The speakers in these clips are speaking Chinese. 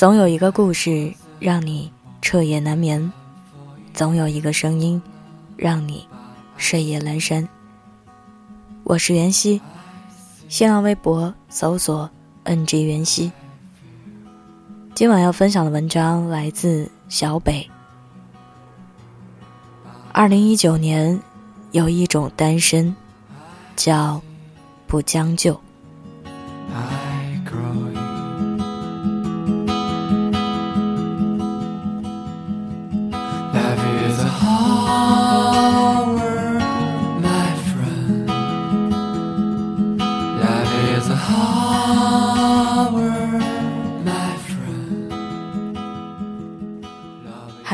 总有一个故事让你彻夜难眠，总有一个声音让你睡意阑珊。我是袁熙，新浪微博搜索 “ng 袁熙”。今晚要分享的文章来自小北。二零一九年，有一种单身，叫不将就。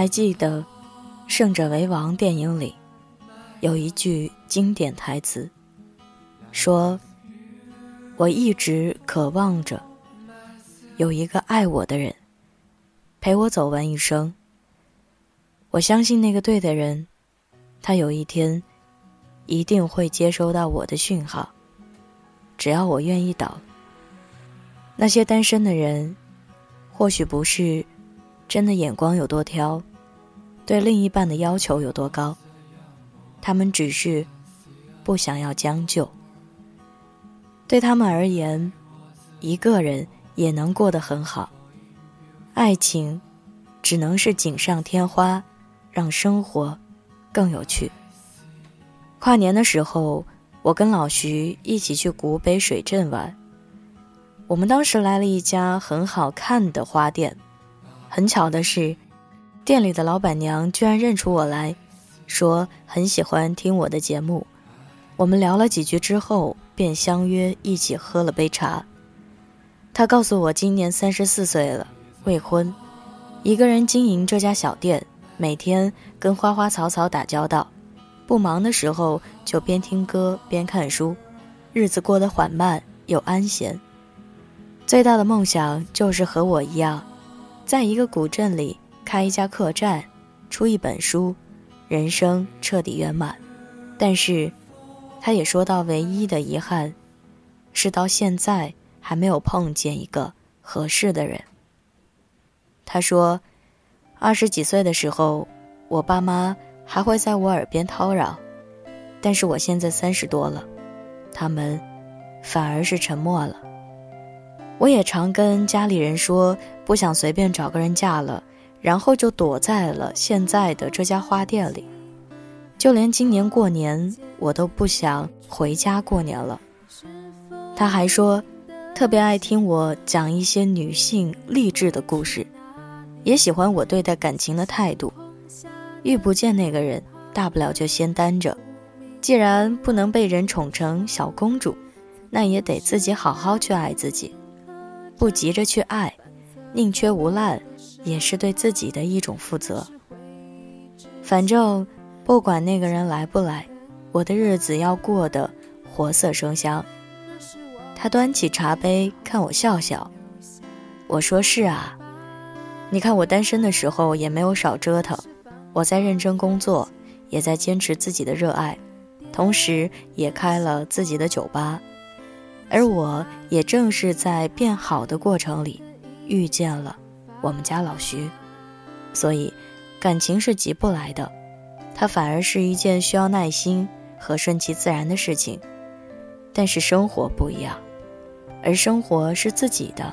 还记得《胜者为王》电影里有一句经典台词，说：“我一直渴望着有一个爱我的人陪我走完一生。我相信那个对的人，他有一天一定会接收到我的讯号。只要我愿意等。那些单身的人，或许不是。”真的眼光有多挑，对另一半的要求有多高？他们只是不想要将就。对他们而言，一个人也能过得很好。爱情只能是锦上添花，让生活更有趣。跨年的时候，我跟老徐一起去古北水镇玩。我们当时来了一家很好看的花店。很巧的是，店里的老板娘居然认出我来，说很喜欢听我的节目。我们聊了几句之后，便相约一起喝了杯茶。她告诉我，今年三十四岁了，未婚，一个人经营这家小店，每天跟花花草草打交道，不忙的时候就边听歌边看书，日子过得缓慢又安闲。最大的梦想就是和我一样。在一个古镇里开一家客栈，出一本书，人生彻底圆满。但是，他也说到唯一的遗憾，是到现在还没有碰见一个合适的人。他说，二十几岁的时候，我爸妈还会在我耳边叨扰，但是我现在三十多了，他们反而是沉默了。我也常跟家里人说，不想随便找个人嫁了，然后就躲在了现在的这家花店里。就连今年过年，我都不想回家过年了。他还说，特别爱听我讲一些女性励志的故事，也喜欢我对待感情的态度。遇不见那个人，大不了就先单着。既然不能被人宠成小公主，那也得自己好好去爱自己。不急着去爱，宁缺毋滥，也是对自己的一种负责。反正不管那个人来不来，我的日子要过得活色生香。他端起茶杯看我笑笑，我说是啊，你看我单身的时候也没有少折腾，我在认真工作，也在坚持自己的热爱，同时也开了自己的酒吧。而我也正是在变好的过程里，遇见了我们家老徐，所以感情是急不来的，它反而是一件需要耐心和顺其自然的事情。但是生活不一样，而生活是自己的，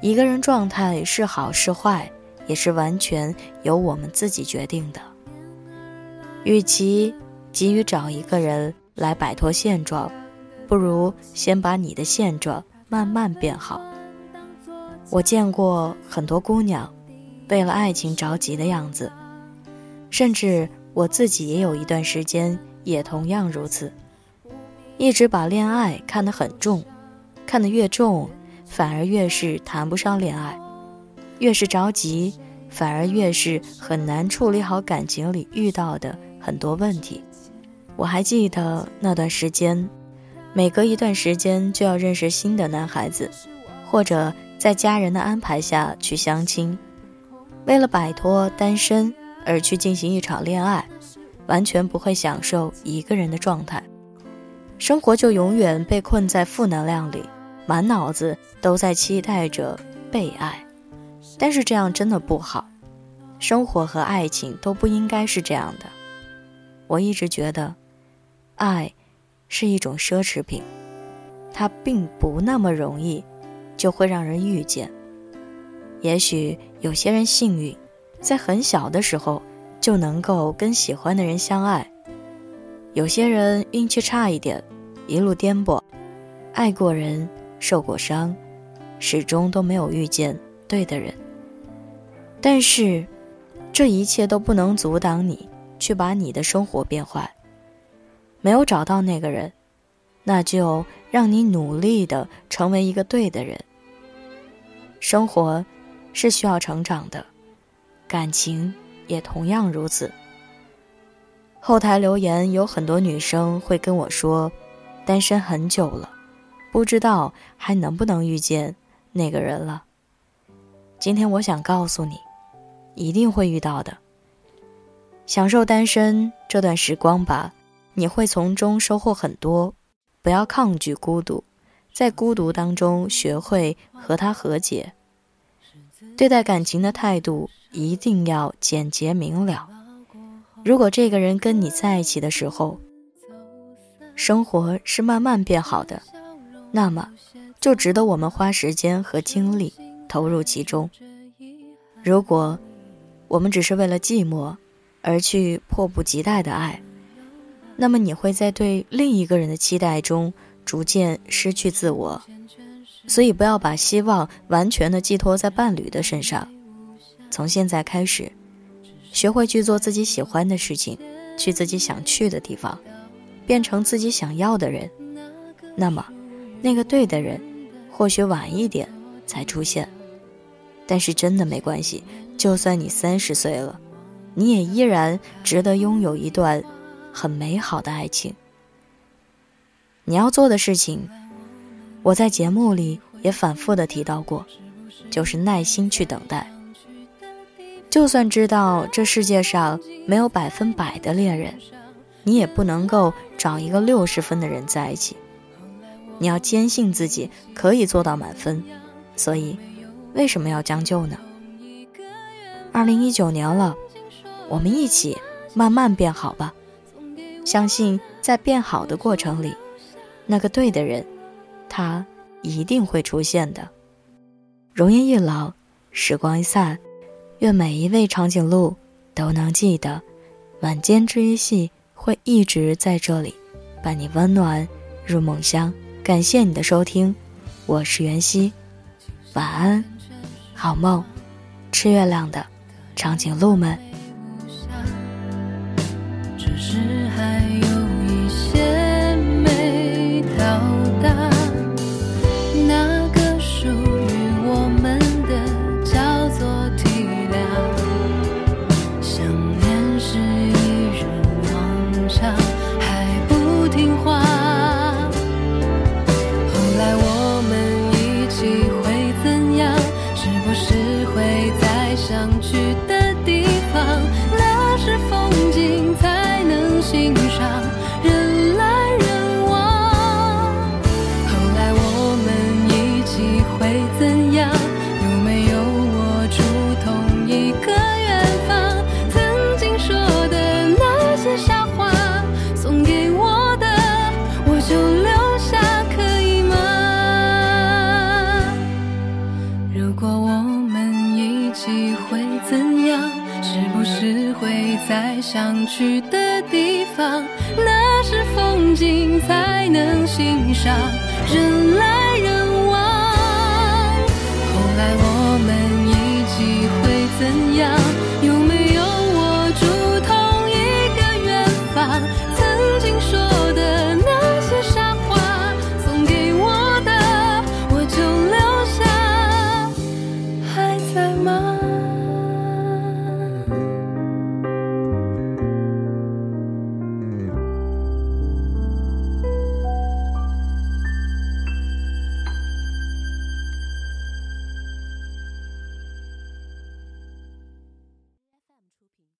一个人状态是好是坏，也是完全由我们自己决定的。与其急于找一个人来摆脱现状。不如先把你的现状慢慢变好。我见过很多姑娘，为了爱情着急的样子，甚至我自己也有一段时间也同样如此，一直把恋爱看得很重，看得越重，反而越是谈不上恋爱，越是着急，反而越是很难处理好感情里遇到的很多问题。我还记得那段时间。每隔一段时间就要认识新的男孩子，或者在家人的安排下去相亲，为了摆脱单身而去进行一场恋爱，完全不会享受一个人的状态，生活就永远被困在负能量里，满脑子都在期待着被爱。但是这样真的不好，生活和爱情都不应该是这样的。我一直觉得，爱是一种奢侈品，它并不那么容易就会让人遇见。也许有些人幸运，在很小的时候就能够跟喜欢的人相爱；有些人运气差一点，一路颠簸，爱过人，受过伤，始终都没有遇见对的人。但是，这一切都不能阻挡你去把你的生活变坏。没有找到那个人，那就让你努力的成为一个对的人。生活。是需要成长的，感情也同样如此。后台留言有很多女生会跟我说，单身很久了，不知道还能不能遇见那个人了。今天我想告诉你，一定会遇到的。享受单身这段时光吧，你会从中收获很多。不要抗拒孤独，在孤独当中学会和他和解。对待感情的态度一定要简洁明了。如果这个人跟你在一起的时候，生活是慢慢变好的，那么就值得我们花时间和精力投入其中。如果我们只是为了寂寞而去迫不及待的爱，那么你会在对另一个人的期待中逐渐失去自我。所以，不要把希望完全的寄托在伴侣的身上。从现在开始，学会去做自己喜欢的事情，去自己想去的地方，变成自己想要的人。那么，那个对的人，或许晚一点才出现，但是真的没关系。就算你三十岁了，你也依然值得拥有一段很美好的爱情。你要做的事情。我在节目里也反复的提到过，就是耐心去等待。就算知道这世界上没有百分百的恋人，你也不能够找一个六十分的人在一起。你要坚信自己可以做到满分。所以，为什么要将就呢？二零一九年了，我们一起慢慢变好吧。相信在变好的过程里，那个对的人。他一定会出现的。容颜一老，时光一散，愿每一位长颈鹿都能记得，晚间治愈系会一直在这里，伴你温暖入梦乡。感谢你的收听，我是袁熙，晚安，好梦，吃月亮的长颈鹿们。想去的地方那是风景才能欣赏人来人往后来我们一起会怎样有没有握住同一个远方曾经说的那些傻话送给我的我就留下还在吗？